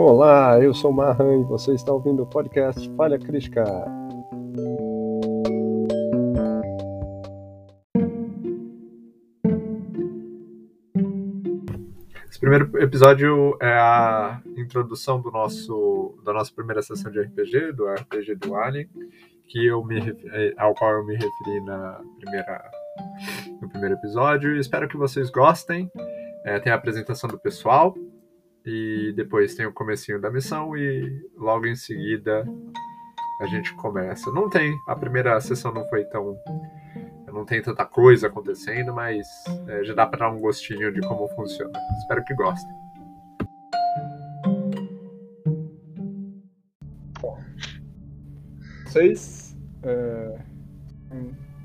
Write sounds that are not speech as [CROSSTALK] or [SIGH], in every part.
Olá, eu sou o Mahan e você está ouvindo o podcast Falha Crítica. Esse primeiro episódio é a introdução do nosso, da nossa primeira sessão de RPG, do RPG do Alien, que eu me, eh, ao qual eu me referi na primeira, no primeiro episódio. Espero que vocês gostem. É, tem a apresentação do pessoal depois tem o comecinho da missão e logo em seguida a gente começa. Não tem, a primeira sessão não foi tão não tem tanta coisa acontecendo, mas é, já dá para dar um gostinho de como funciona. Espero que gostem. Vocês. É...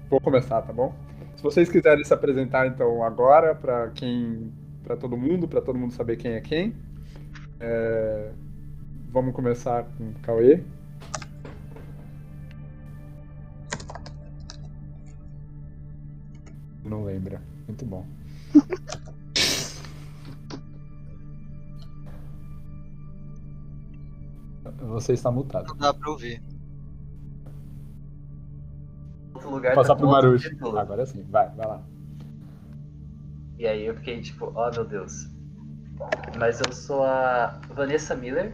Vou começar, tá bom? Se vocês quiserem se apresentar então agora para quem, para todo mundo, para todo mundo saber quem é quem. É... Vamos começar com o Cauê. Não lembra. Muito bom. [LAUGHS] Você está mutado. Não dá pra ouvir. Outro lugar Vou passar tá pro Marujo. Agora sim, vai, vai lá. E aí eu fiquei tipo, oh meu Deus. Mas eu sou a Vanessa Miller,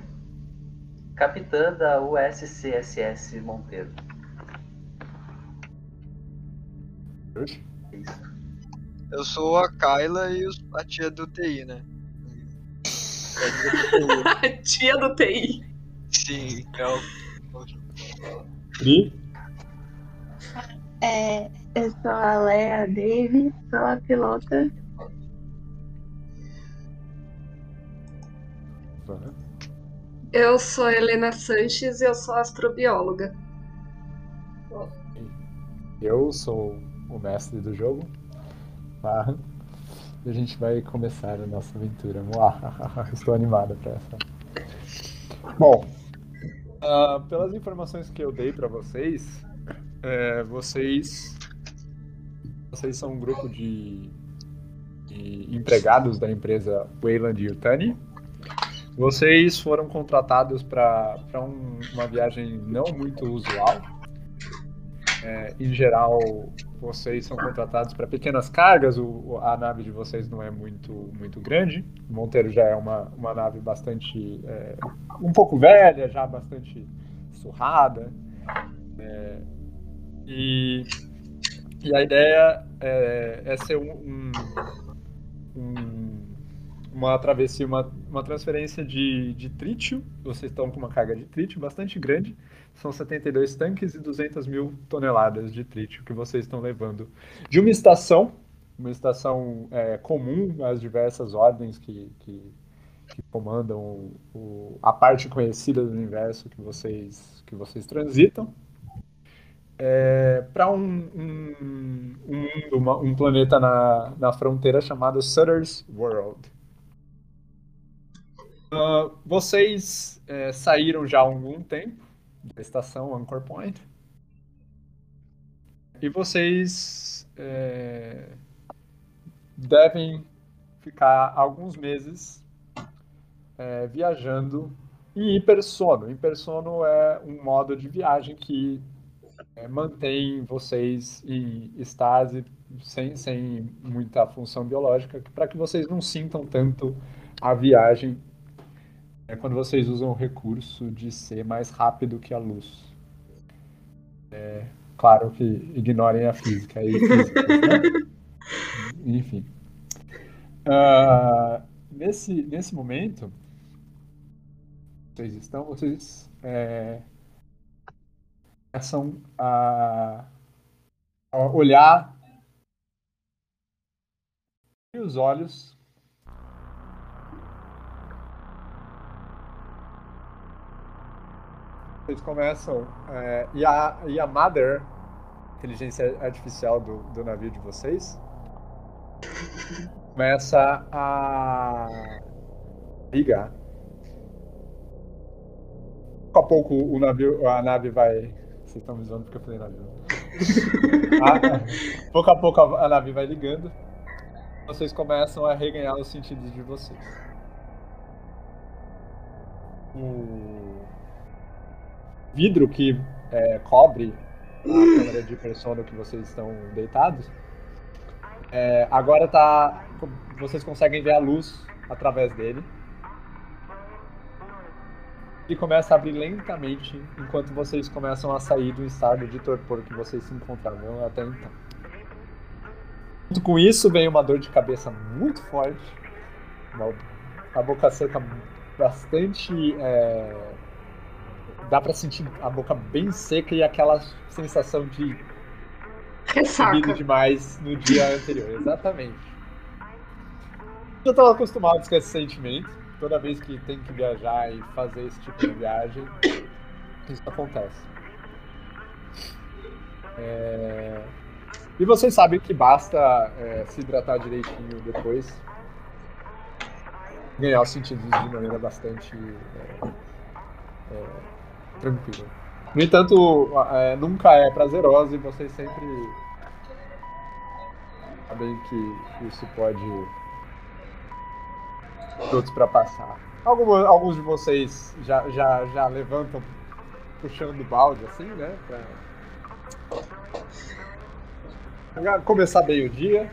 capitã da USCSS Monteiro. É Isso. Eu sou a Kyla e a tia do TI, né? A [LAUGHS] tia do TI. Sim, é o. Pri? É, eu sou a Lea Davis, sou a pilota. Eu sou Helena Sanches e eu sou astrobióloga. Eu sou o mestre do jogo. Tá? E a gente vai começar a nossa aventura. [LAUGHS] Estou animada para essa. Bom, ah, pelas informações que eu dei para vocês, é, vocês vocês são um grupo de, de empregados da empresa Wayland Yutani. Vocês foram contratados para um, uma viagem não muito usual. É, em geral, vocês são contratados para pequenas cargas, o, a nave de vocês não é muito, muito grande. O Monteiro já é uma, uma nave bastante. é, um pouco velha, já bastante surrada. É, e, e a ideia é, é ser um, um- um- uma travessia, uma, uma transferência de, de trítio. Vocês estão com uma carga de trítio bastante grande. São 72 tanques e 200 mil toneladas de trítio que vocês estão levando de uma estação, uma estação é, comum às diversas ordens que, que, que comandam o- o- a parte conhecida do universo que vocês, que vocês transitam, para um, um, um um planeta na, na fronteira chamado Sutter's World. Ah, vocês é, saíram já há algum tempo da estação Anchor Point. E vocês é, devem ficar alguns meses é, viajando em hipersono. Hipersono é um modo de viagem que é, mantém vocês em estase sem, sem muita função biológica, para que vocês não sintam tanto a viagem é quando vocês usam o recurso de ser mais rápido que a luz. É, claro que ignorem a física e físicas, né? Enfim. Ah, nesse, nesse momento, vocês estão, vocês é, começam a, a olhar e os olhos Vocês começam. é, e, a, e a Mother, inteligência artificial do, do navio de vocês, [LAUGHS] começa a ligar. Pouco a pouco o navio, a nave vai. Vocês estão me zoando porque eu falei navio. [LAUGHS] Ah, pouco a pouco a, a nave vai ligando. Vocês começam a reganhar os sentidos de vocês. o vidro que é, cobre a câmera de persona que vocês estão deitados, é, agora tá. Vocês conseguem ver a luz através dele. E começa a abrir lentamente enquanto vocês começam a sair do estado de torpor que vocês se encontravam até então. Junto com isso vem uma dor de cabeça muito forte, uma, a boca seca bastante. é, dá pra sentir a boca bem seca e aquela sensação de Ressaca. demais no dia anterior. Exatamente. Eu tô acostumado com esse sentimento. Toda vez que tem que viajar e fazer esse tipo de viagem, isso acontece. É, E vocês sabem que basta é, se hidratar direitinho depois. Ganhar os sentidos de maneira bastante é, é, tranquila. No entanto, é, nunca é prazerosa e vocês sempre sabem que isso pode outros para passar. Alguns, alguns de vocês já, já, já levantam puxando o balde assim, né? Pra começar bem o dia.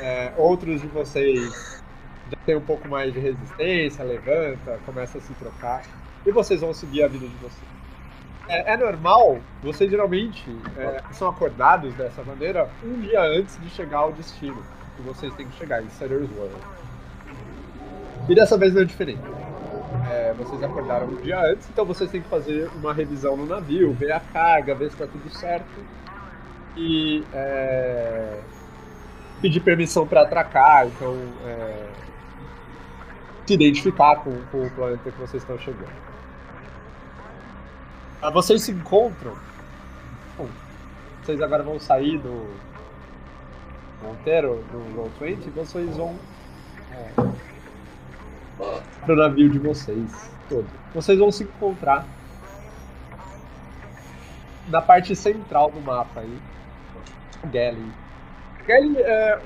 É, outros de vocês já tem um pouco mais de resistência, levanta, começa a se trocar. E vocês vão seguir a vida de vocês. É, é normal, vocês geralmente é, são acordados dessa maneira um dia antes de chegar ao destino que vocês têm que chegar, em Sutter's World. E dessa vez não é diferente. É, vocês acordaram um dia antes, então vocês têm que fazer uma revisão no navio, ver a carga, ver se está tudo certo. E é, pedir permissão para atracar, então é, se identificar com, com o planeta que vocês estão chegando. Ah, vocês se encontram. Bom, vocês agora vão sair do Monteiro, do Roll 20, e vocês vão é, pro navio de vocês todo. Vocês vão se encontrar na parte central do mapa aí. Galley. Galley é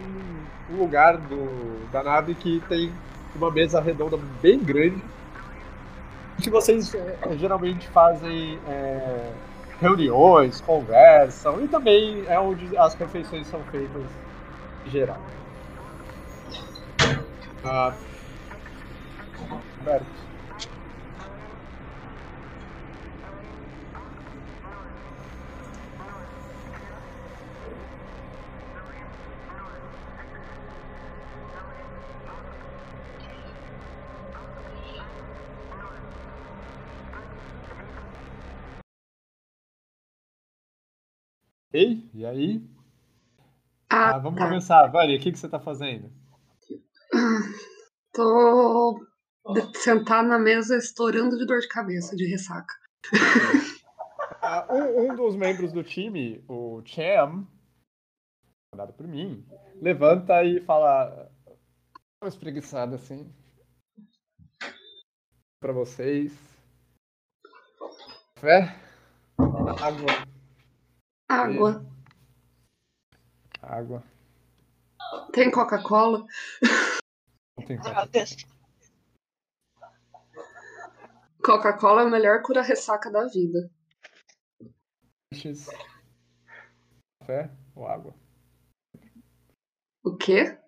um lugar do, da nave que tem uma mesa redonda bem grande que vocês é, geralmente fazem é, reuniões, conversam e também é onde as refeições são feitas em geral. Ah, Roberto. Ei, e aí? Ah, Ah, vamos tá. começar. Vani, o que, que você tá fazendo? Tô sentada na mesa estourando de dor de cabeça, de ressaca. Ah, um, um dos membros do time, o Cham, mandado por mim, levanta e fala uma espreguiçada assim pra vocês. Café? Água. Água. Água. Tem Coca-Cola? Não tem desce. Coca-Cola é a melhor cura-ressaca da vida. Café ou água? O quê?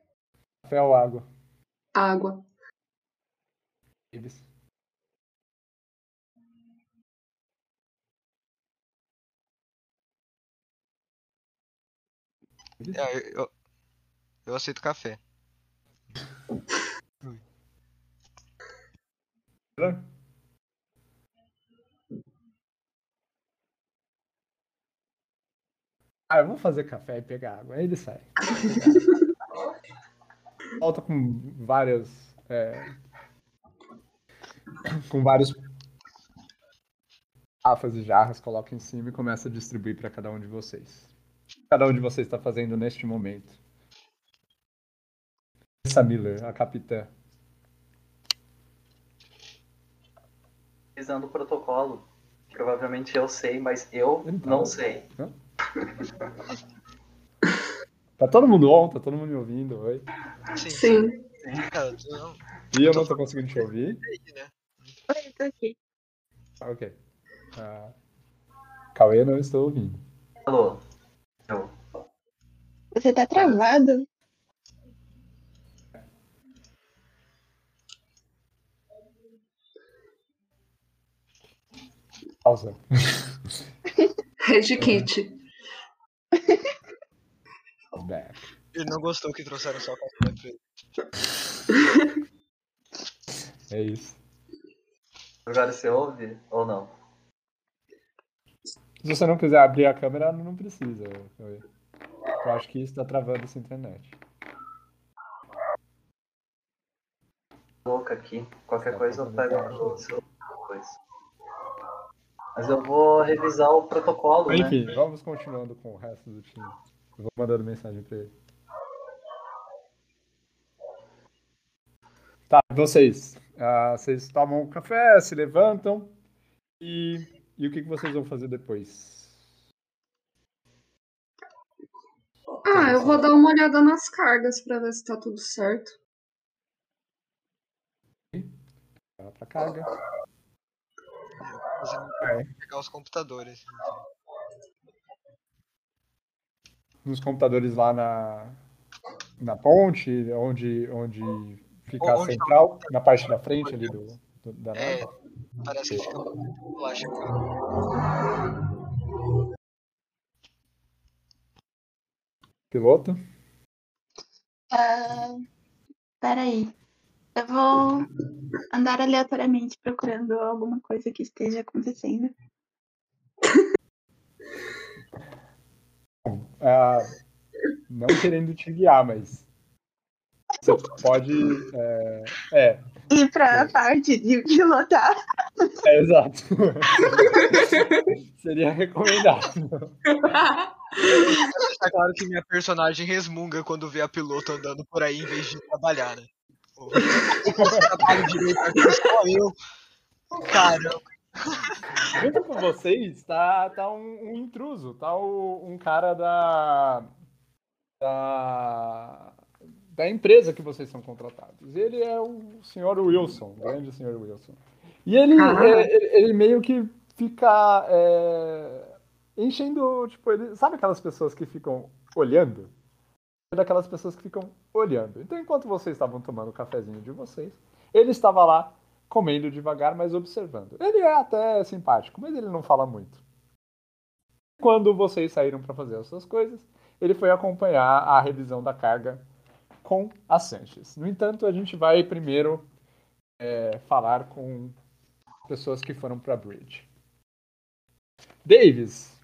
Café ou água? Água. Eles. É, eu, eu, aceito café. Ah, eu vou fazer café e pegar água. Aí ele sai. [LAUGHS] Volta com vários. é, com vários. Garrafas e jarras, coloca em cima e começa a distribuir para cada um de vocês. Cada um de vocês está fazendo neste momento. Essa Miller, a capitã. Utilizando o protocolo. Provavelmente eu sei, mas eu tá não sei. Tá todo mundo on? Tá todo mundo me ouvindo? Oi. Sim. Sim. E eu não tô conseguindo te ouvir. né? tô aqui. Ok. Ah, Cauê, não estou ouvindo. Alô? Eu. Você tá travado? Pausa. Rede Kit. Ele não gostou que trouxeram só café pra ele. É isso. Agora você ouve ou não? Se você não quiser abrir a câmera, não precisa. Cauê. Eu acho que isso tá travando essa internet. Louca aqui. Qualquer Tá coisa eu pego coisa. Mas eu vou revisar o protocolo, né? Enfim, vamos continuando com o resto do time. Eu vou mandando mensagem pra ele. Tá, vocês. Ah, vocês tomam um café, se levantam. E, e o que, que vocês vão fazer depois? Ah, eu vou dar uma olhada nas cargas pra ver se tá tudo certo. Vai pra carga. É. pegar os computadores. Nos computadores lá na, na ponte, onde, onde fica a central, na parte da frente ali do, do- da É, nave. Parece que fica chegando. Piloto. Ah, peraí. Eu vou andar aleatoriamente procurando alguma coisa que esteja acontecendo. Ah, não querendo te guiar, mas você pode. É, é, E pra parte de pilotar. é exato. [LAUGHS] Seria recomendável. Tá claro que minha personagem resmunga quando vê a piloto andando por aí em vez de trabalhar, né? Pô, eu trabalho direito aqui só eu. Caramba. Junto com vocês tá, tá um, um intruso, tá o- um cara da, da. Da empresa que vocês são contratados. Ele é o senhor Wilson, o grande senhor Wilson. E ele, é, ele meio que fica é, enchendo, tipo, ele, sabe aquelas pessoas que ficam olhando? É daquelas pessoas que ficam olhando. Então, enquanto vocês estavam tomando o cafezinho de vocês, ele estava lá comendo devagar, mas observando. Ele é até simpático, mas ele não fala muito. Quando vocês saíram para fazer as suas coisas, ele foi acompanhar a revisão da carga com a Sanches. No entanto, a gente vai primeiro é, falar com pessoas que foram para Bridge. Davis,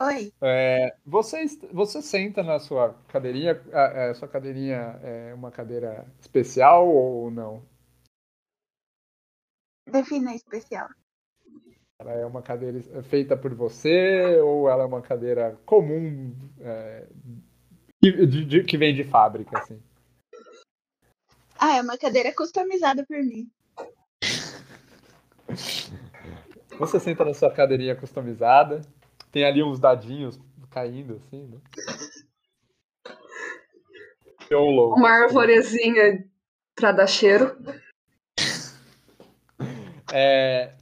Oi. é, você, você senta na sua cadeirinha. A, a sua cadeirinha é uma cadeira especial ou não? Defina especial. Ela é uma cadeira feita por você ou ela é uma cadeira comum é, que, de- de- que vem de fábrica, assim? Ah, é uma cadeira customizada por mim. Você senta na sua cadeirinha customizada, tem ali uns dadinhos caindo, assim, né? Logo. Uma arvorezinha pra dar cheiro. É,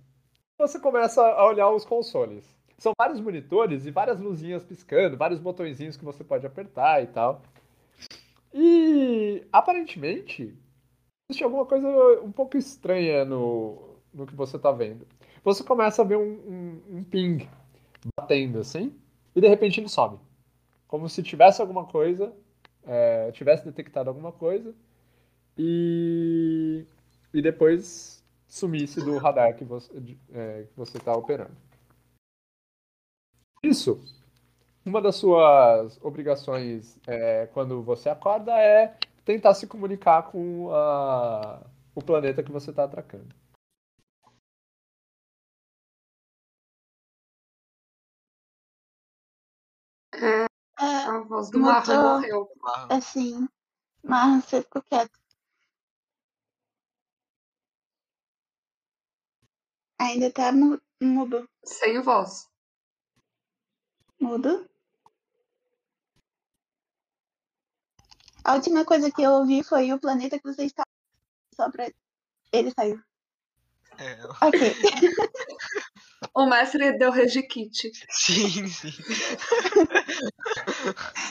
você começa a olhar os consoles. São vários monitores e várias luzinhas piscando, vários botõezinhos que você pode apertar e tal. E aparentemente existe alguma coisa um pouco estranha no, no que você tá vendo. Você começa a ver um, um, um ping batendo assim, e de repente ele sobe. Como se tivesse alguma coisa, é, tivesse detectado alguma coisa, e, e depois sumisse do radar que você é, está operando. Isso. Uma das suas obrigações é, quando você acorda é tentar se comunicar com a- o planeta que você está atracando. É, A voz do. Marrom morreu. Assim. Mas você ficou quieto. Ainda tá mu- mudo. Sem voz. Mudo. A última coisa que eu ouvi foi o planeta que você está. Só pra. Ele saiu. É, [LAUGHS] Ok. O mestre deu regikit. sim, sim. [LAUGHS]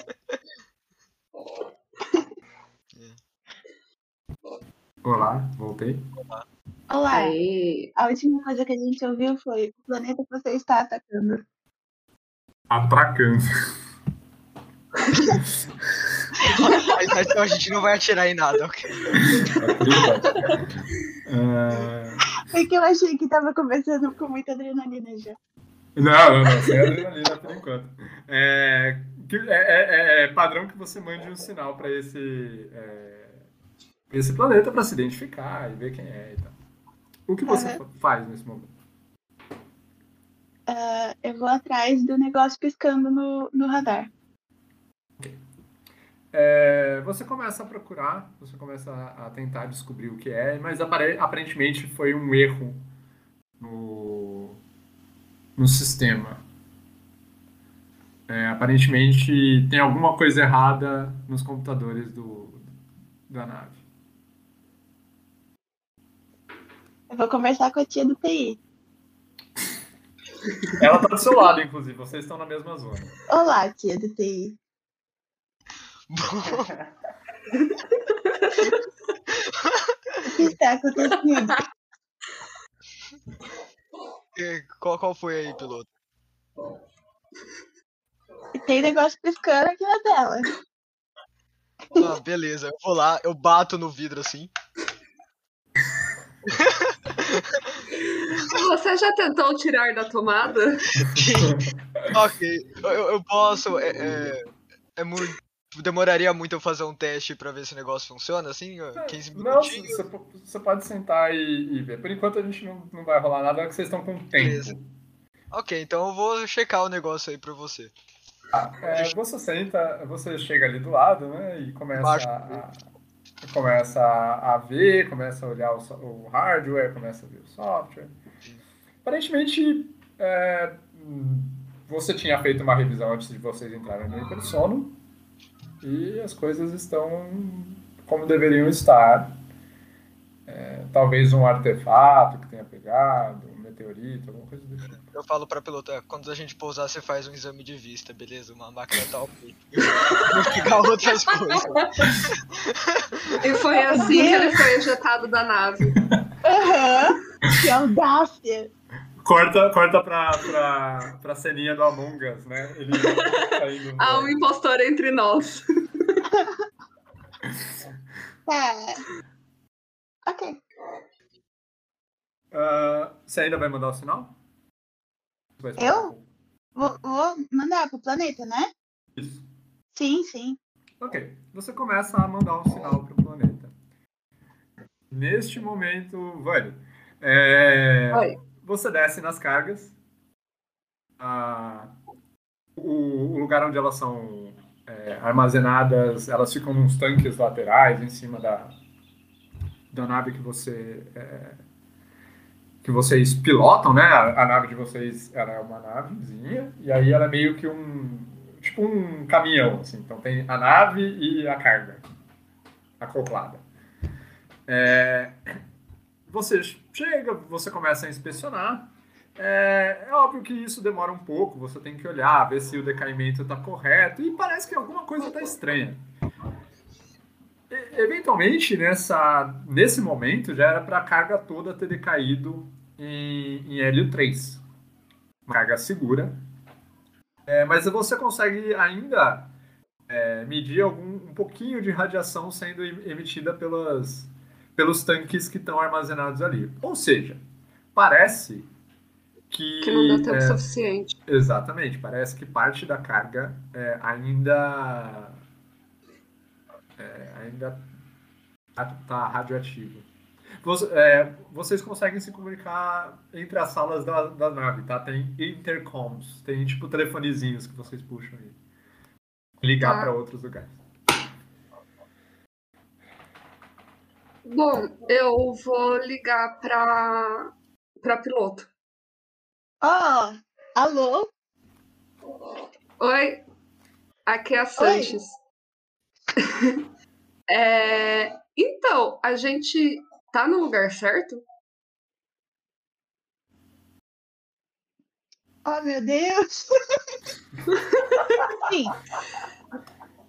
Olá, voltei. Olá. Aí. A última coisa que a gente ouviu foi o planeta que você está atacando. Atracando. Então a gente não vai atirar em nada, ok? É, É que eu achei que tava começando com muita adrenalina já. Não, não, não, sem adrenalina por enquanto. É, que- é, é- é padrão que você mande um sinal para esse, é, pra esse planeta para se identificar e ver quem é e tal. O que você faz nesse momento? Ah, eu vou atrás do negócio piscando no, no radar. É, você começa a procurar, você começa a, a tentar descobrir o que é, mas apare- aparentemente foi um erro no, no sistema. É, aparentemente tem alguma coisa errada nos computadores do, da nave. Eu vou conversar com a tia do TI. Ela tá do seu lado, inclusive, vocês estão na mesma zona. Olá, tia do TI. O que está acontecendo? Qual, qual foi aí, piloto? Tem negócio piscando aqui na tela. Ah, beleza, eu vou lá, eu bato no vidro assim. [LAUGHS] Você já tentou tirar da tomada? [LAUGHS] ok, eu, eu posso. É, é, é muito. Demoraria muito eu fazer um teste pra ver se o negócio funciona, assim? ó, 15 Não, minutinhos? você, você pode sentar e, e ver. Por enquanto a gente não, não vai rolar nada, porque vocês estão com tempo. Beleza. Ok, então eu vou checar o negócio aí pra você. É, você senta, você chega ali do lado, né? E começa Embaixo. a, começa a ver, começa a olhar o, o hardware, começa a ver o software. Aparentemente, é, você tinha feito uma revisão antes de vocês entrarem no hipersono e as coisas estão como deveriam estar. É, talvez um artefato que tenha pegado, um meteorito, alguma coisa do tipo. Eu falo pra piloto, é, quando a gente pousar, você faz um exame de vista, beleza? Uma máquina tá ok. Vou pegar outras coisas. E foi assim que ele foi ejetado da nave. Aham. Que audácia. Corta, corta pra, pra, pra ceninha do Among Us, né? Ele saindo. Há um impostor entre nós. Tá. [LAUGHS] Ok. Ah, você ainda vai mandar o sinal? Eu? Vou, vou mandar pro planeta, né? Isso. Sim, sim. Ok. Você começa a mandar um sinal pro planeta. Neste momento, Vani, é, Oi. você desce nas cargas. O, o lugar onde elas são é, armazenadas, elas ficam nos tanques laterais em cima da, da nave que você é, que vocês pilotam, né? A, a nave de vocês ela é uma navezinha e aí ela é meio que um tipo um caminhão, assim. Então tem a nave e a carga acoplada. É, você chega, você começa a inspecionar. É, é óbvio que isso demora um pouco, você tem que olhar, ver se o decaimento está correto, e parece que alguma coisa está estranha. E- eventualmente, nessa, nesse momento, já era para a carga toda ter decaído em, em hélio 3. Uma carga segura. É, mas você consegue ainda é, medir algum, um pouquinho de radiação sendo em- emitida pelas, pelos tanques que estão armazenados ali. Ou seja, parece que. Que não deu tempo é, suficiente. Exatamente, parece que parte da carga é, ainda é, ainda está radioativa. Você- é, vocês conseguem se comunicar entre as salas da, da nave, tá? Tem intercoms, tem tipo telefonezinhos que vocês puxam aí. Ligar Tá. para outros lugares. Bom, eu vou ligar pra, pra piloto. Ó, alô? Oi, aqui é a Sanches. [LAUGHS] É, então, a gente tá no lugar certo? Oh, meu Deus! [LAUGHS] Sim.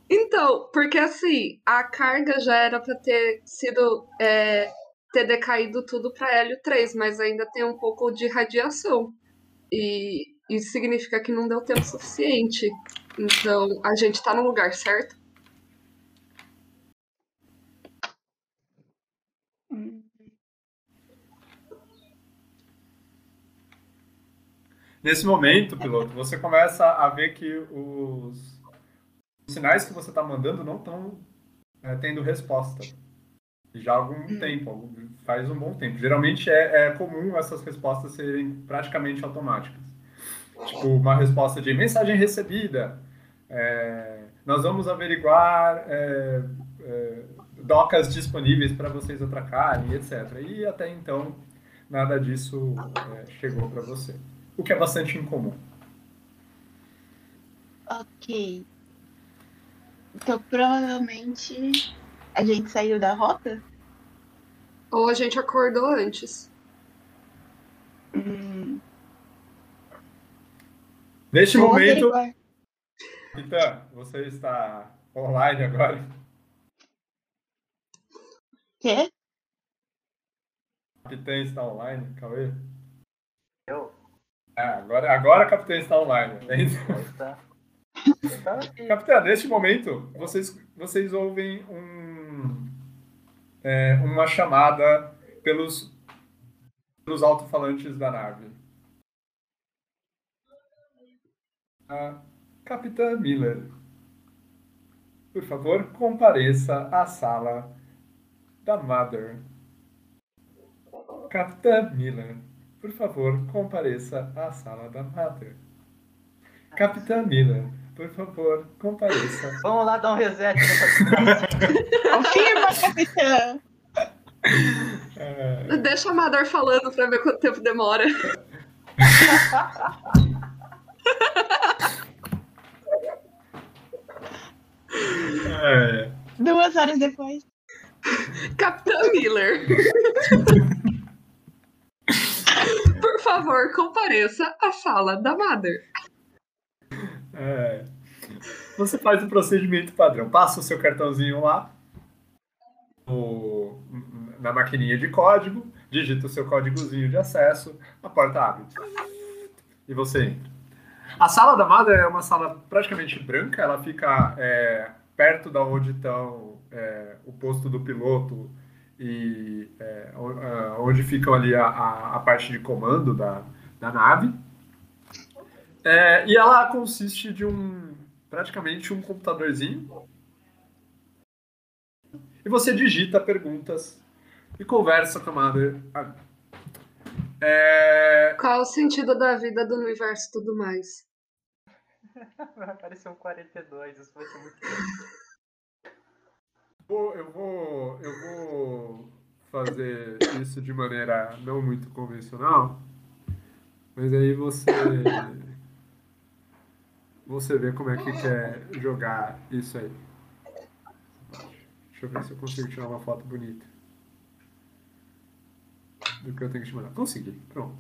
Então, porque assim, a carga já era para ter sido. É, ter decaído tudo para hélio 3, mas ainda tem um pouco de radiação. E isso significa que não deu tempo suficiente. Então, a gente tá no lugar certo? Nesse momento, piloto, você começa a ver que os, os sinais que você está mandando não estão tendo resposta. Já há algum tempo, algum- faz um bom tempo. Geralmente é, é comum essas respostas serem praticamente automáticas. Tipo, uma resposta de mensagem recebida, é, nós vamos averiguar é, é, docas disponíveis para vocês atracarem, etc. E até então, nada disso é, chegou para você. O que é bastante incomum. ok. Então, provavelmente a gente saiu da rota? Ou a gente acordou antes? Hum, Neste vou momento, averiguar. Então, você está online agora. Quê? O capitão está online, Cauê? Eu? Ah, agora, agora a capitã está online. É isso. [LAUGHS] Capitã, neste momento, vocês, vocês ouvem um, é, uma chamada pelos, pelos alto-falantes da nave. A Capitã Miller, por favor, compareça à sala da Mother. Capitã Miller, por favor, compareça à sala da Mother. Capitã Miller, por favor, compareça. [LAUGHS] Vamos lá dar um reset nessa. [LAUGHS] Confirma, capitã! É, Deixa a Amador falando pra ver quanto tempo demora. é, Duas horas depois. Capitã Miller. [LAUGHS] Favor, compareça à sala da Mother. é. Você faz o procedimento padrão. Passa o seu cartãozinho lá na maquininha de código, digita o seu códigozinho de acesso, a porta abre. E você entra. A sala da Mother é uma sala praticamente branca, ela fica é, perto da onde estão é, o posto do piloto e é, a- onde ficam ali a, a- a parte de comando da, da nave. É, e ela consiste de um praticamente um computadorzinho. E você digita perguntas e conversa com a Mother. É, Qual o sentido da vida do universo e tudo mais? [LAUGHS] Vai aparecer um 42, isso vai ser muito vou- eu vou eu vou fazer isso de maneira não muito convencional, mas aí você você vê como é que quer jogar isso aí. Deixa eu ver se eu consigo tirar uma foto bonita. Do que eu tenho que te mandar. Consegui, pronto.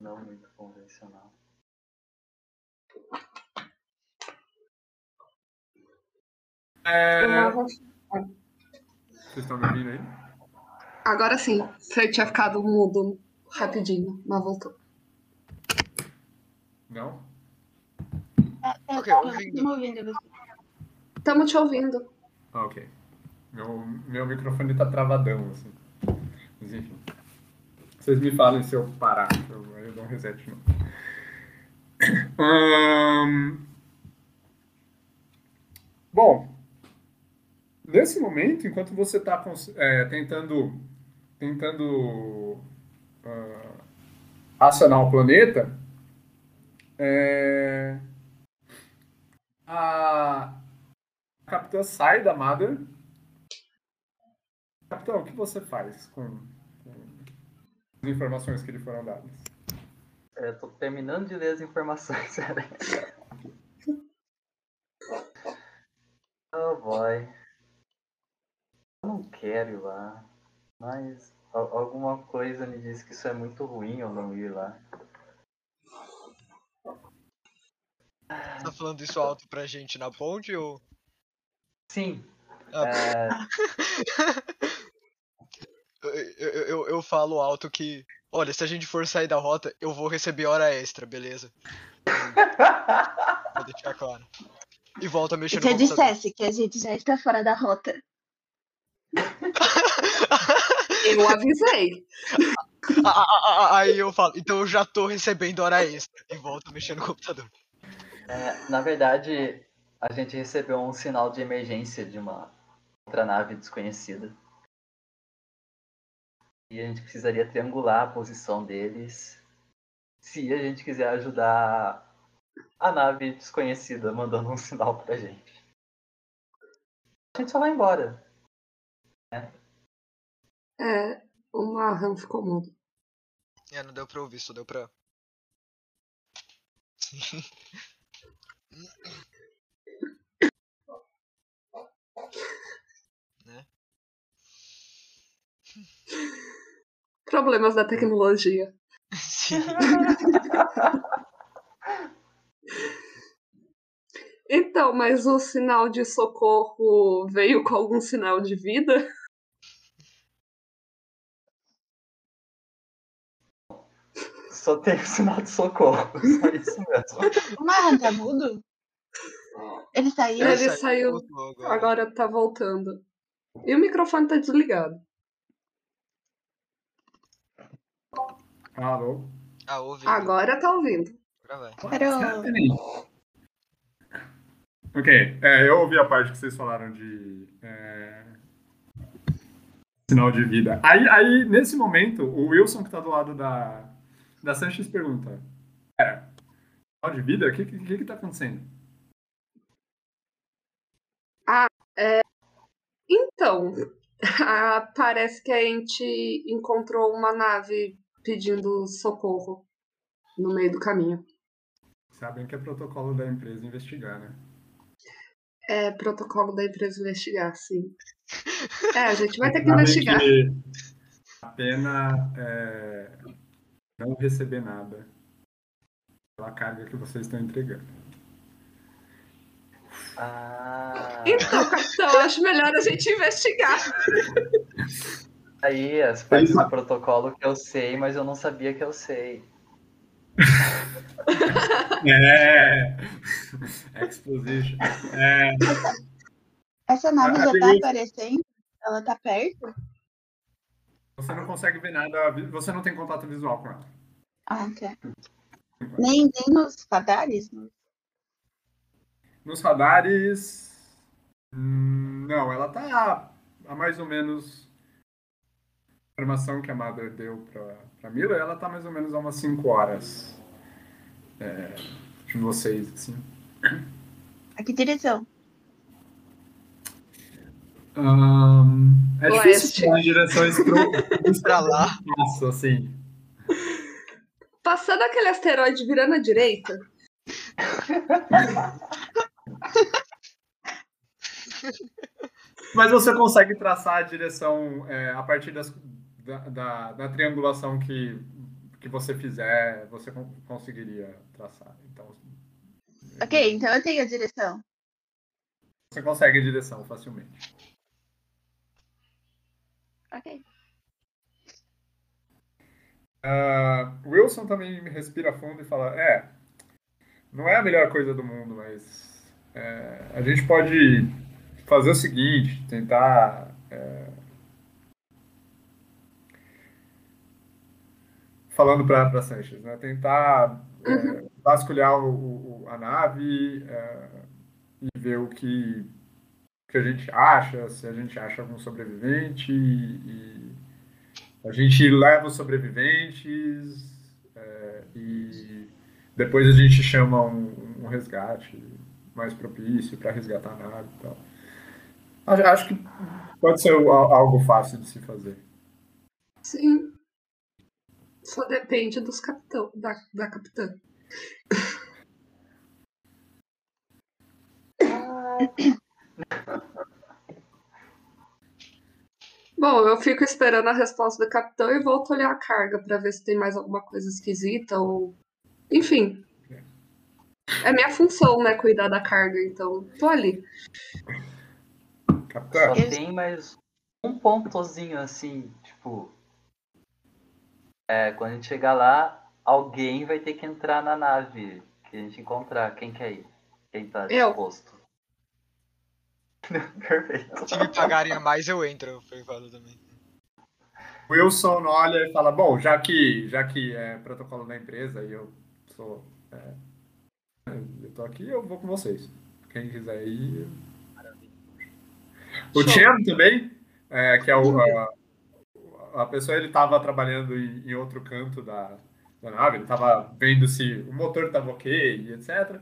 não muito convencional. É, vocês estão me ouvindo aí? Agora sim, você tinha ficado mudo rapidinho, mas voltou. Não? É, é, Ok, tá, ouvindo. Estamos te ouvindo. Ah, ok. Meu, meu microfone tá travadão, assim. Mas enfim. Vocês me falem se eu parar. Eu, eu dou um reset de novo. [CLEARS THROAT] Ahn, Bom, nesse momento, enquanto você está tentando, tentando ah, acionar o planeta, é, a a capitã sai da Mother. Capitão, o que você faz com, com as informações que lhe foram dadas? Eu tô terminando de ler as informações. [LAUGHS] [LAUGHS] oh boy. Eu não quero ir lá. Mas Al- Alguma coisa me diz que isso é muito ruim eu não ir lá. Você tá falando isso alto pra gente na ponte ou. Sim. Ah. é, [LAUGHS] Eu, eu, eu, eu falo alto que. Olha, se a gente for sair da rota, eu vou receber hora extra, beleza? [LAUGHS] Vou deixar claro. E volta a mexer E no se eu computador. dissesse que a gente já está fora da rota? Eu avisei. Aí eu falo, então eu já tô recebendo hora extra. E volto mexer no computador. é, na verdade, a gente recebeu um sinal de emergência de uma outra nave desconhecida. E a gente precisaria triangular a posição deles se a gente quiser ajudar a nave desconhecida mandando um [LAUGHS] sinal pra gente. A gente só vai embora. É, o Marram ficou mudo. É, não deu pra ouvir, só deu pra. [LAUGHS] Problemas da tecnologia. [LAUGHS] Sim. Então, mas o sinal de socorro veio com algum sinal de vida? Só tem o sinal de socorro. [LAUGHS] Só isso mesmo. O Marran tá mudo? Ele saiu? Ele saiu. voltou agora. Agora tá voltando. E o microfone tá desligado. Alô? Ah, ouvi. Agora tá ouvindo. Agora. Ok, é, eu ouvi a parte que vocês falaram de é, sinal de vida. Aí, aí, nesse momento, o Wilson que tá do lado da, da Sanchez pergunta: Pera, sinal de vida? O que, que, que que tá acontecendo? Então, [LAUGHS] ah, parece que a gente encontrou uma nave pedindo socorro no meio do caminho. Sabem que é protocolo da empresa investigar, né? É protocolo da empresa investigar, sim. [LAUGHS] É, a gente vai ter que Sabem investigar. que a pena é não receber nada pela carga que vocês estão entregando. Ah, Então, capitão, acho melhor a gente investigar. aí as partes do protocolo que eu sei, mas eu não sabia que eu sei. É! [LAUGHS] Exposition. É, Essa nave Ah, já tá aparecendo? Ela tá perto? Você não consegue ver nada, você não tem contato visual com ela. Ah, tá. Nem, nem nos radares? Nos radares. Não, ela tá a mais ou menos. A informação que a Mother deu pra, pra Mila, ela tá mais ou menos a umas 5 horas é, de vocês, assim. A que direção? Ahn, é Oeste. difícil em direções pro, [LAUGHS] Pra lá. Nossa, assim. Passando aquele asteroide virando à direita, Mas você consegue traçar a direção é, a partir das, da, da, da triangulação que, que você fizer, você con- conseguiria traçar. Então, Ok, então eu tenho a direção. você consegue a direção facilmente. Ok. Ah, Wilson também respira fundo e fala: É, não é a melhor coisa do mundo, mas é, a gente pode fazer o seguinte: tentar. é, falando para Sanchez, né? Tentar é, vasculhar o- o- o- a nave é, e ver o que, que a gente acha, se a gente acha algum sobrevivente e, e a gente leva os sobreviventes é, e depois a gente chama um, um resgate mais propício para resgatar a nave e tal. Acho, acho que pode ser al- algo fácil de se fazer. sim. Só depende dos capitão, da, da capitã. Bom, eu fico esperando a resposta do capitão e volto olhar a carga pra ver se tem mais alguma coisa esquisita ou. Enfim. É minha função, né? Cuidar da carga, então tô ali. Capitão, Só tem mais um pontozinho assim, tipo. É, quando a gente chegar lá, alguém vai ter que entrar na nave que a gente encontrar. Quem quer ir? Quem tá Eu. [LAUGHS] Perfeito. Se me pagarem a mais, eu entro. Eu falo também. o Wilson olha e fala, bom, já que, já que é protocolo da empresa e eu sou. é, eu tô aqui, eu vou com vocês. Quem quiser ir. O Show. Chen também, é, que é o, a, a pessoa, ele estava trabalhando em, em outro canto da, da nave, ele estava vendo se o motor estava ok e etc.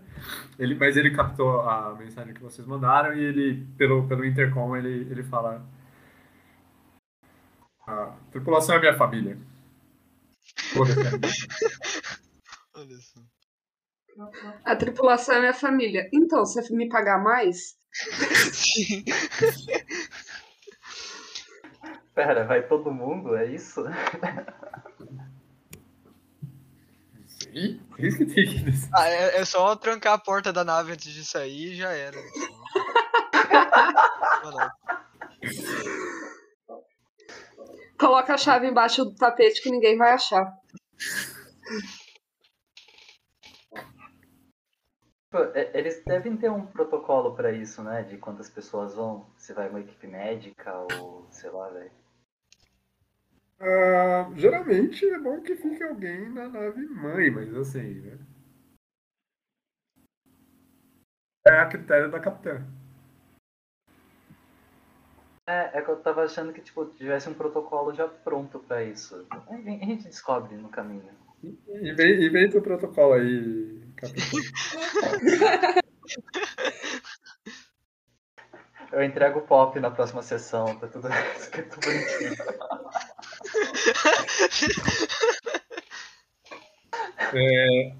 Ele, mas ele captou a mensagem que vocês mandaram e ele, pelo, pelo intercom, ele, ele fala: A tripulação é minha família. Defender. [LAUGHS] Olha só. A tripulação é minha família. Então, se você me pagar mais, Sim. Pera, vai todo mundo? É isso? [LAUGHS] Por isso que tem que decidir. Ah, é, é só trancar a porta da nave antes de sair e já era. [LAUGHS] Coloca a chave embaixo do tapete que ninguém vai achar. É- Eles devem ter um protocolo pra isso, né? De quantas pessoas vão, se vai uma equipe médica ou sei lá, velho. Ah, geralmente é bom que fique alguém na nave mãe, mas assim, né? É a critério da capitã. É, é que eu tava achando que tipo, tivesse um protocolo já pronto pra isso. A gente descobre no caminho. Inven- Inventa o protocolo aí, capitão. Eu entrego o pop na próxima sessão, tá tudo [LAUGHS] escrito bonitinho. É,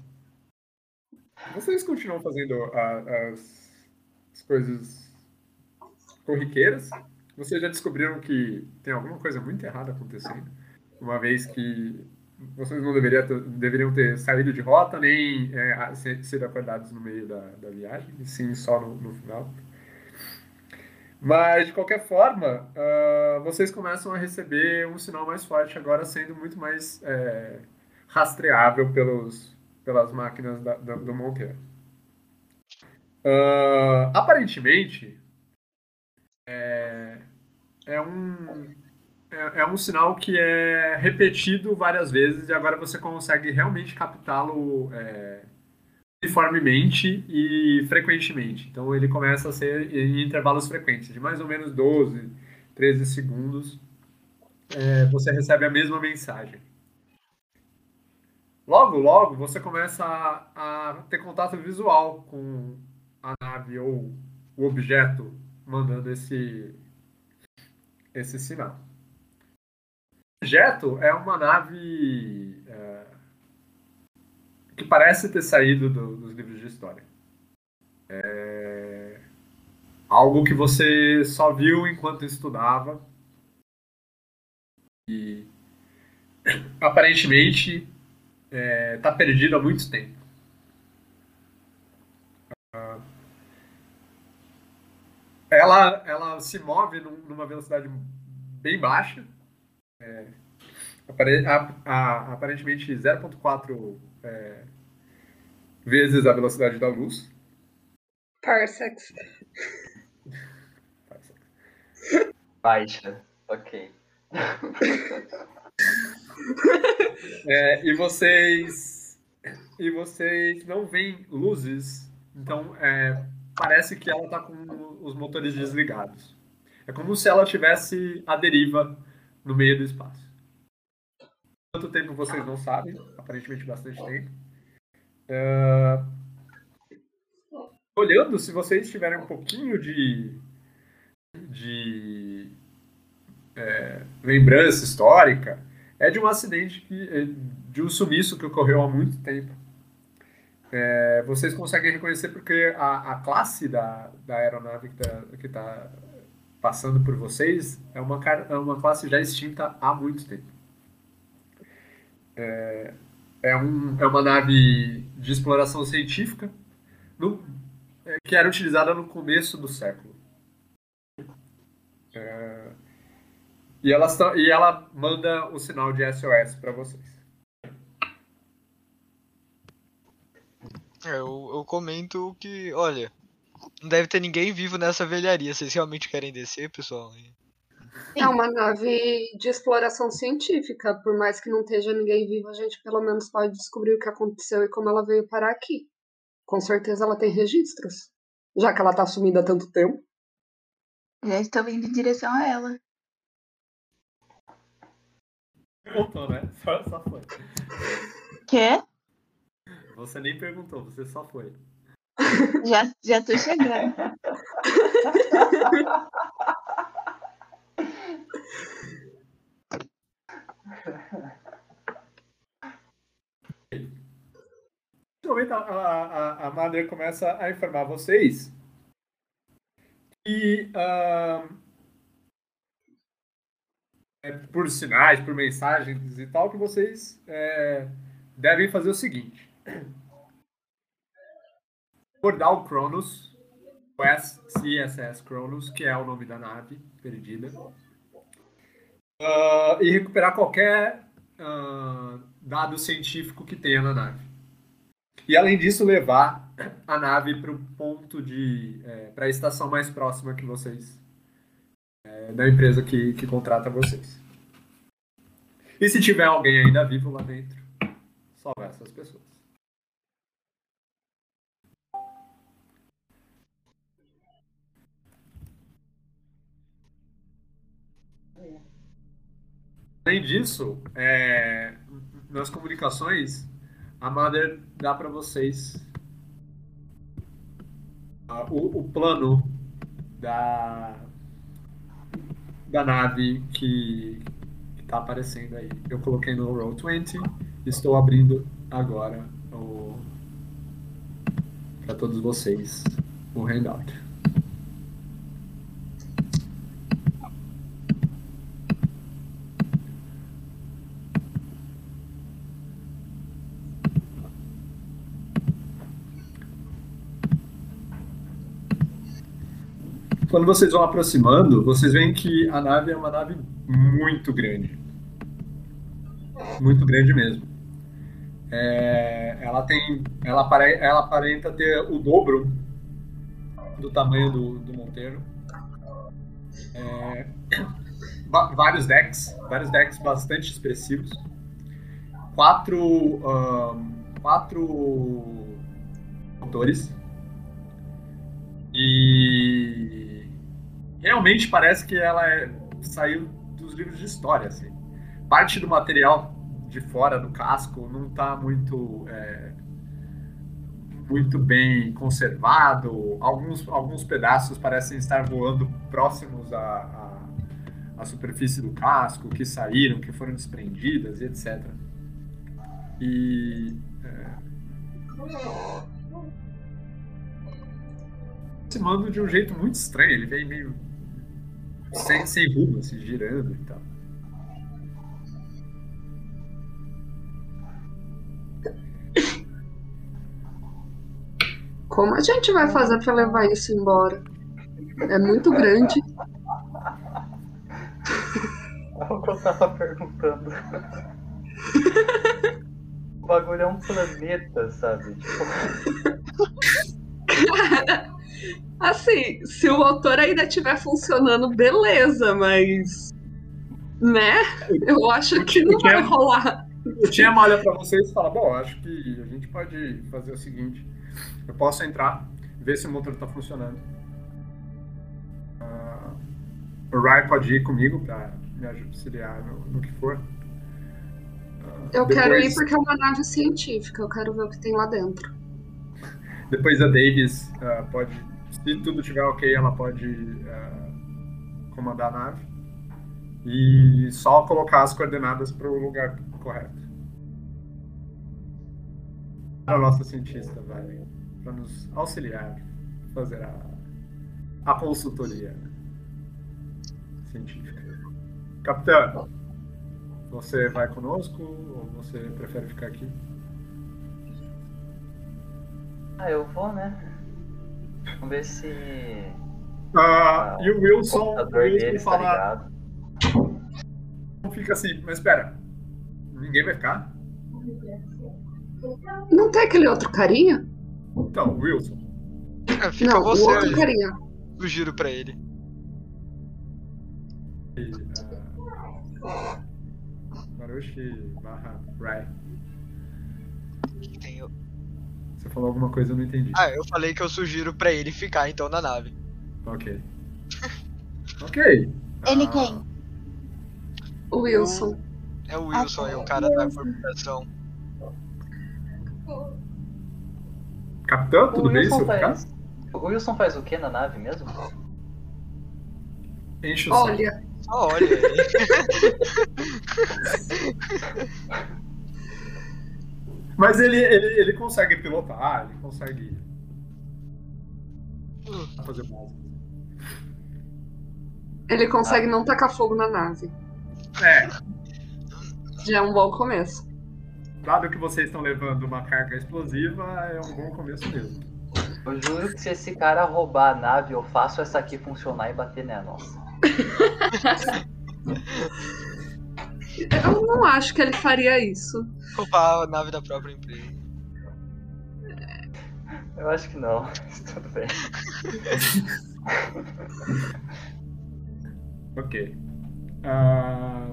Vocês continuam fazendo a- as, as coisas corriqueiras? Vocês já descobriram que tem alguma coisa muito errada acontecendo? Uma vez que vocês não deveria ter- deveriam ter saído de rota, nem é, ser- acordados no meio da, da viagem, sim só no, no final. Mas, de qualquer forma, ah, vocês começam a receber um sinal mais forte, agora sendo muito mais é, rastreável pelos, pelas máquinas da- da- do Monteiro. Ah, aparentemente, é, é um, é, é um sinal que é repetido várias vezes e agora você consegue realmente captá-lo é, uniformemente e frequentemente. Então ele começa a ser em intervalos frequentes, de mais ou menos 12, 13 segundos, é, você recebe a mesma mensagem. Logo, logo, você começa a, a ter contato visual com a nave ou o objeto mandando esse, esse sinal. O objeto é uma nave é, que parece ter saído do- dos livros de história. É algo que você só viu enquanto estudava e aparentemente está perdido há muito tempo. Ah, Ela, ela se move num- numa velocidade bem baixa, é, aparentemente 0,4 é, vezes a velocidade da luz. Parsecs. Baixa. Ok. É, e vocês e vocês não veem luzes, então é, parece que ela está com os motores desligados. É como se ela tivesse à deriva no meio do espaço. Quanto tempo vocês não sabem? Aparentemente bastante tempo. É, olhando, se vocês tiverem um pouquinho de de é, lembrança histórica, é de um acidente que, é, de um sumiço que ocorreu há muito tempo. É, vocês conseguem reconhecer porque a, a classe da, da aeronave que está tá passando por vocês é uma, é uma classe já extinta há muito tempo. É, é, um, é uma nave de exploração científica no- é, que era utilizada no começo do século. É, e, elas e ela manda o sinal de SOS para vocês. É, eu, eu comento que, olha, não deve ter ninguém vivo nessa velharia. Vocês realmente querem descer, pessoal? É uma nave de exploração científica. Por mais que não esteja ninguém vivo, a gente pelo menos pode descobrir o que aconteceu e como ela veio parar aqui. Com certeza ela tem registros. Já que ela tá sumida há tanto tempo. Já estou indo em direção a ela. Perguntou, né? [LAUGHS] Só, só foi. Quê? Você nem perguntou, você só foi. [LAUGHS] Já, já tô chegando. [LAUGHS] Nesse momento, a, a, a- Madre começa a informar vocês que, ah, é, por sinais, por mensagens e tal, que vocês é, devem fazer o seguinte: abordar o Cronos, o CSS Cronos, que é o nome da nave perdida, ah, e recuperar qualquer ah, dado científico que tenha na nave. E além disso, levar a nave para o ponto de. para a estação mais próxima que vocês. é, da empresa que, que contrata vocês. E se tiver alguém ainda vivo lá dentro, salvar essas pessoas. Além disso, é, nas comunicações, a Mother dá para vocês o, o plano da, da nave que está aparecendo aí. Eu coloquei no Roll20 e estou abrindo agora para todos vocês o handout. Quando vocês vão aproximando, vocês veem que a nave é uma nave muito grande. Muito grande mesmo. É, ela tem. Ela, apare, ela aparenta ter o dobro do tamanho do, do Monteiro. É, vários decks, vários decks bastante expressivos. Quatro. ahn, quatro motores. E realmente parece que ela é- saiu dos livros de história, assim. Parte do material de fora do casco não está muito é, muito bem conservado. Alguns, alguns pedaços parecem estar voando próximos à, à, à superfície do casco, que saíram, que foram desprendidas e etc. E é, aproximando de um jeito muito estranho. Ele vem meio sem, sem rumo, assim, girando e tal. Como a gente vai fazer pra levar isso embora? É muito grande. É o que eu tava perguntando. [LAUGHS] O bagulho é um planeta, sabe? Tipo, [LAUGHS] [LAUGHS] Assim, se o motor ainda estiver funcionando, beleza, mas. Né? Eu acho que não vai rolar. O Tiama olha pra vocês e fala: Bom, acho que a gente pode fazer o seguinte: eu posso entrar, ver se o motor tá funcionando. Ah, o Rai pode ir comigo pra me auxiliar no, no que for. Ah, Eu quero depois- ir porque é uma nave científica, eu quero ver o que tem lá dentro. Depois a Davis ah, pode, se tudo estiver ok, ela pode ah, comandar a nave. E só colocar as coordenadas para o lugar correto. A nossa cientista vai para nos auxiliar, fazer a, a consultoria. científica. Capitã, você vai conosco ou você prefere ficar aqui? Ah, eu vou, né? Vamos ver se. Ah, e o o Wilson, o Wilson tá fala, ligado. fica assim, mas espera, ninguém vai ficar? Não tem aquele outro carinha? Então, Wilson, É, fica não, o você, outro eu carinha. sugiro pra ele. ah, Marushi barra Rai, você falou alguma coisa eu não entendi. Ah, eu falei que eu sugiro pra ele ficar então na nave. Ok. [LAUGHS] ok. Ele Ah, quem? O Wilson. É o Wilson aí, o cara da corporação. Capitã, O tudo bem? Wilson Seu faz. O Wilson faz o que na nave mesmo? Enche o. Olha, Só olha aí. [LAUGHS] [LAUGHS] Mas ele, ele, ele consegue pilotar, ele consegue fazer básico. ele consegue não tacar fogo na nave. É, Já é um bom começo. dado que vocês estão levando uma carga explosiva, é um bom começo mesmo. Eu juro que se esse cara roubar a nave, eu faço essa aqui funcionar e bater nela. Nossa. [LAUGHS] Eu não acho que ele faria isso. Roubar a nave da própria empresa. Eu acho que não. Mas Tudo bem. [LAUGHS] Ok. Ah,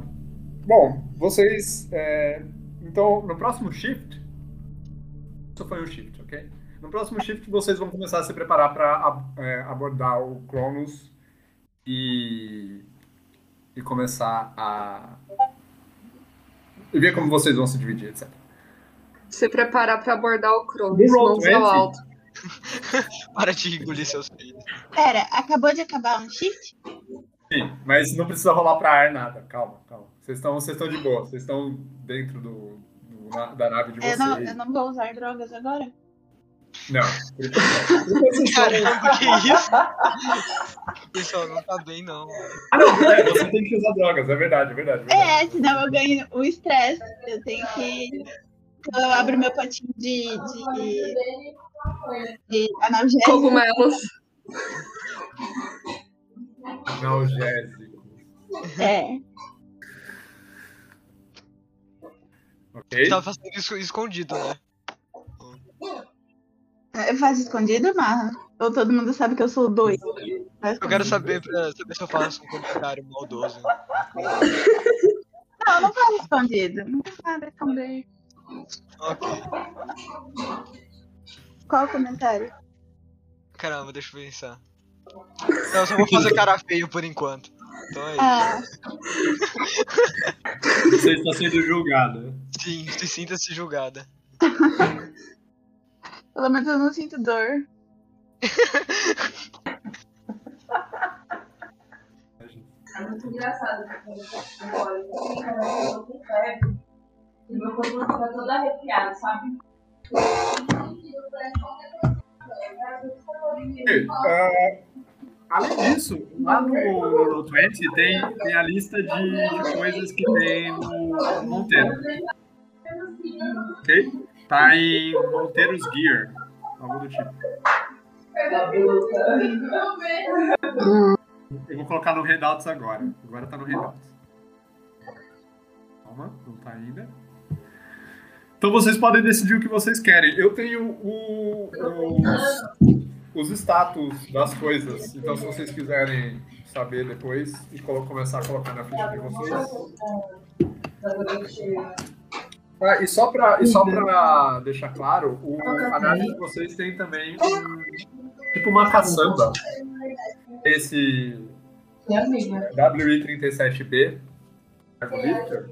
bom, vocês. é, então, no próximo shift. Isso foi um shift, ok? No próximo shift, vocês vão começar a se preparar para abordar o Cronos e. e começar a. e ver como vocês vão se dividir, etc. Se preparar pra abordar o Cronos, mãos ao 20. alto. [LAUGHS] Para de engolir seus filhos. Pera, acabou de acabar um shift? Sim, mas não precisa rolar para ar nada. Calma, calma. Vocês estão, vocês estão de boa. Vocês estão dentro do, do da nave de Eu vocês. não, eu não vou usar drogas agora? Não, Caramba, [LAUGHS] que isso? Pessoal, não tá bem não. Ah, não, é, você tem que usar drogas, é verdade, é verdade. é verdade. É, senão eu ganho o estresse. Eu tenho que. Eu abro meu potinho de. de, de analgésico. Cogumelos. Analgésico. É. Ok? Tava fazendo isso escondido, né? Eu faço escondido, Marra? Ou todo mundo sabe que eu sou doido? Eu quero saber pra saber se eu faço um comentário maldoso. [LAUGHS] Não, eu não faço escondido. Não tem nada esconder. Ok. Qual o comentário? Caramba, deixa eu pensar. Não, eu só vou fazer cara feio por enquanto. Então é isso. Ah, Você está sendo julgado. Sim, se sinta-se julgada. [LAUGHS] pelo menos eu não sinto dor. É muito engraçado. E meu corpo fica todo arrepiado, sabe? Além disso, lá no, no Roll20 tem, tem a lista de, de coisas que tem no Monteiro. Ok? Tá em Monteiros Gear, algo do tipo. Eu vou colocar no Handouts agora. Agora tá no Handouts. Calma, não tá ainda. Então vocês podem decidir o que vocês querem. Eu tenho o- os, os status das coisas. Então se vocês quiserem saber depois e começar a colocar na ficha de vocês. Ah, e só pra, e só pra deixar claro, o, a nave de vocês tem também um, tipo uma caçamba. Esse WI-37B, Cargo Victor,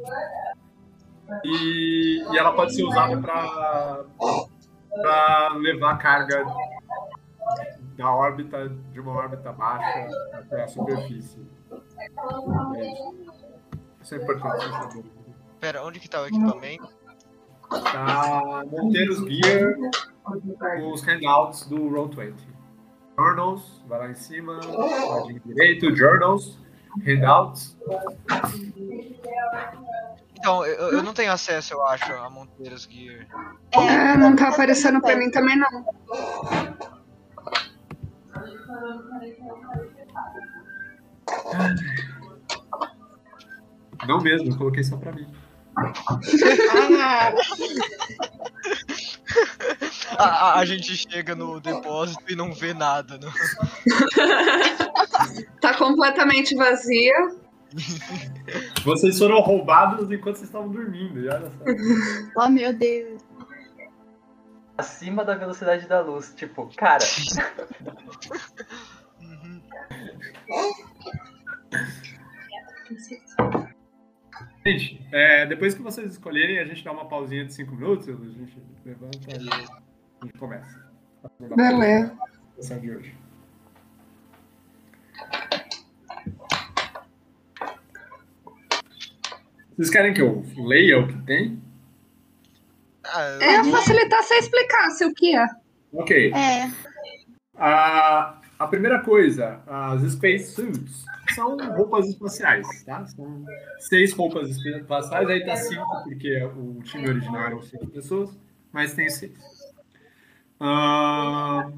e, e ela pode ser usada para levar carga da órbita, de uma órbita baixa até a superfície. É isso. É importante. Pera, onde que tá o equipamento? Tá Monteiros Gear, os handouts do Roll20. Journals, vai lá em cima, direito, Journals. handouts. Então, eu, eu não tenho acesso, eu acho, a Monteiros Gear. É, não tá aparecendo pra mim também, não. Não mesmo, eu coloquei só pra mim. [LAUGHS] Ah, A, a- gente chega no depósito e não vê nada. Não. [LAUGHS] Tá completamente vazia. Vocês foram roubados enquanto vocês estavam dormindo, olha só. [LAUGHS] oh, meu Deus. Acima da velocidade da luz. Tipo, cara, Uhum. Gente, é, depois que vocês escolherem, a gente dá uma pausinha de 5 minutos, a gente levanta e gente começa. Beleza. sessão de hoje. Vocês querem que eu leia o que tem? É facilitar você explicasse o que é. Ok. É. A, a primeira coisa, as space suits são roupas espaciais, tá? São seis roupas espaciais, aí tá cinco, porque o time original eram cinco pessoas, mas tem seis. Ah,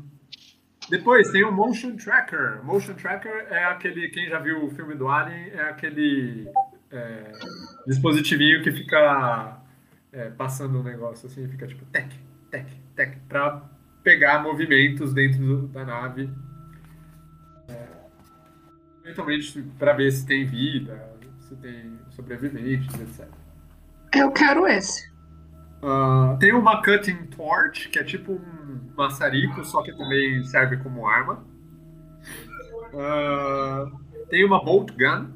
depois tem o Motion Tracker. Motion Tracker é aquele, quem já viu o filme do Alien, é aquele é, dispositivinho que fica é, passando um negócio assim, fica tipo tec, tec, tec, pra pegar movimentos dentro do- da nave. Eventualmente para ver se tem vida, se tem sobreviventes, etc. Eu quero esse. Ah, tem uma cutting torch, que é tipo um maçarico, só que também serve como arma. Ah, tem uma bolt gun.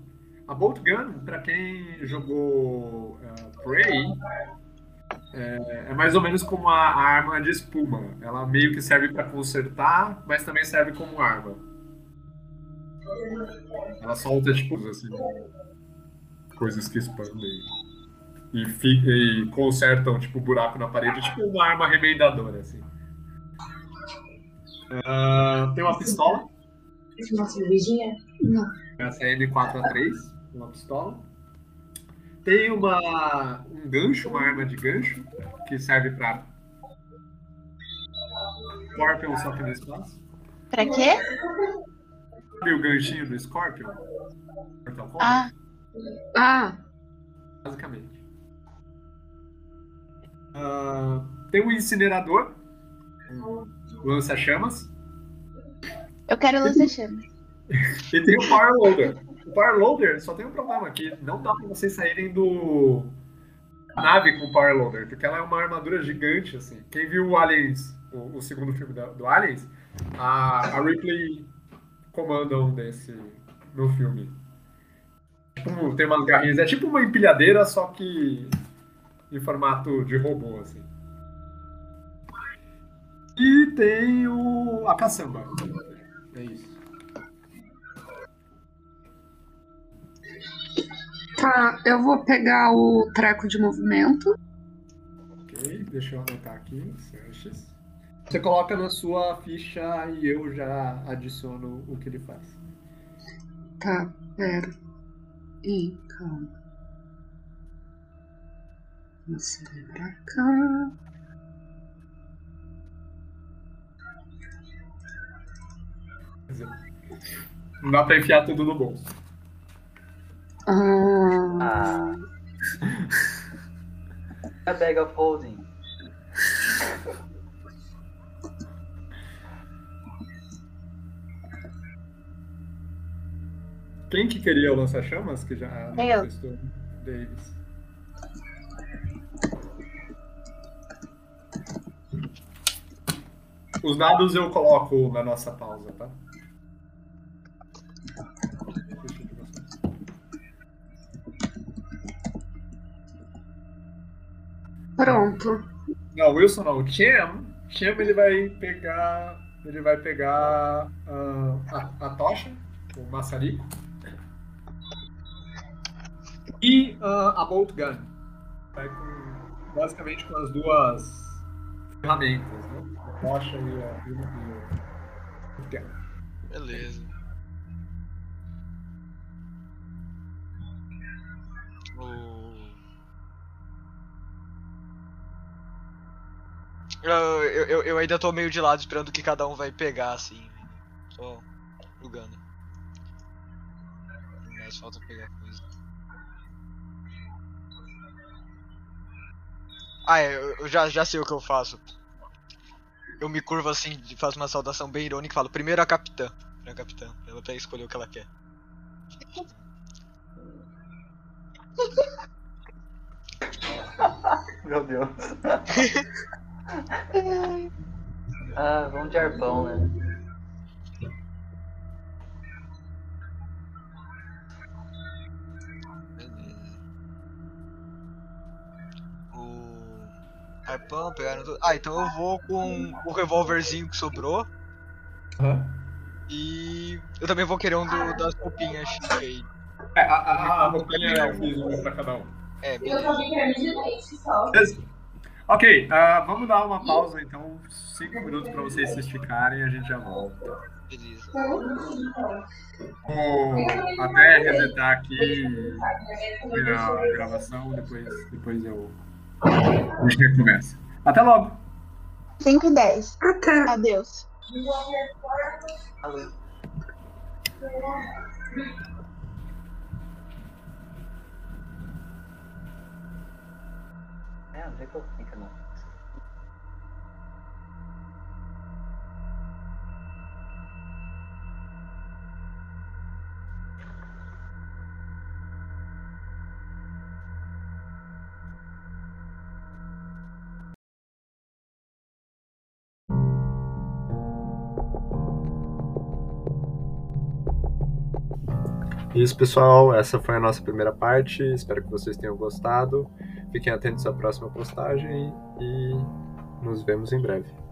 A bolt gun, para quem jogou ah, Prey, é, é mais ou menos como a, a arma de espuma. Ela meio que serve para consertar, mas também serve como arma. Ela solta tipo assim, coisas que expandem e, fi- e consertam tipo buraco na parede, tipo uma arma remendadora assim. Ah, tem uma pistola, Uma cervejinha? essa é M4A3, uma pistola. Tem uma um gancho, uma arma de gancho que serve para Scorpion só no espaço. Pra quê? Sabe o ganchinho do Scorpion? Mortal Kombat? Ah, Ah, basicamente. Ah, tem um incinerador, um lança-chamas, eu quero lança-chamas. e tem o Power Loader. O Power Loader só tem um problema aqui, não dá pra vocês saírem do da nave com o Power Loader, porque ela é uma armadura gigante, assim. Quem viu o Aliens, o, o segundo filme da- do Aliens, a, a Ripley comanda um desse no filme. Tipo, tem umas garrinhas, é tipo uma empilhadeira, só que em formato de robô, assim. E tem o a caçamba. É isso. tá. Eu vou pegar o treco de movimento. Ok, deixa eu anotar aqui. Você coloca na sua ficha e eu já adiciono o que ele faz. Tá, pera. Ih, calma. Você vem pra cá. Não dá pra enfiar tudo no bolso. Ah, a. A bag of holding. Quem que queria o lança-chamas? Que já Eu. Davis. Os dados eu coloco na nossa pausa, tá? Pronto. Não, Wilson não. O Cham, ele vai pegar. Ele vai pegar ah, a, a tocha, o maçarico e uh, a Bolt Gun. Vai com, basicamente com as duas ferramentas, né? A tocha e, a, e, o, o. Beleza. Eu, eu, eu ainda tô meio de lado esperando que cada um vai pegar, assim. Né? Tô jogando. Mas falta pegar coisa. Ah, é, eu, já, já sei o que eu faço. Eu me curvo assim, faço uma saudação bem irônica e falo, primeiro a capitã. Primeiro a capitã. Ela vai escolher o que ela quer. [LAUGHS] Meu Deus. [LAUGHS] ah, vamos de arpão, né? Arpão, pegaram tudo. Ah, então eu vou com o revólverzinho que sobrou. E eu também vou querer um do- das roupinhas aí. É, a, a, a roupinha eu fiz uma pra cada um. É, Eu vi creme de leite só. Ok, ah, vamos dar uma pausa então, cinco minutos para vocês se esticarem e a gente já volta. Beleza. Vou até resetar aqui a gravação, depois, depois eu a gente recomeça. Até logo! 5 e 10. Até. Adeus. Valeu. É, onde é que eu fico, Isso, pessoal. Essa foi a nossa primeira parte. Espero que vocês tenham gostado. Fiquem atentos à próxima postagem e nos vemos em breve.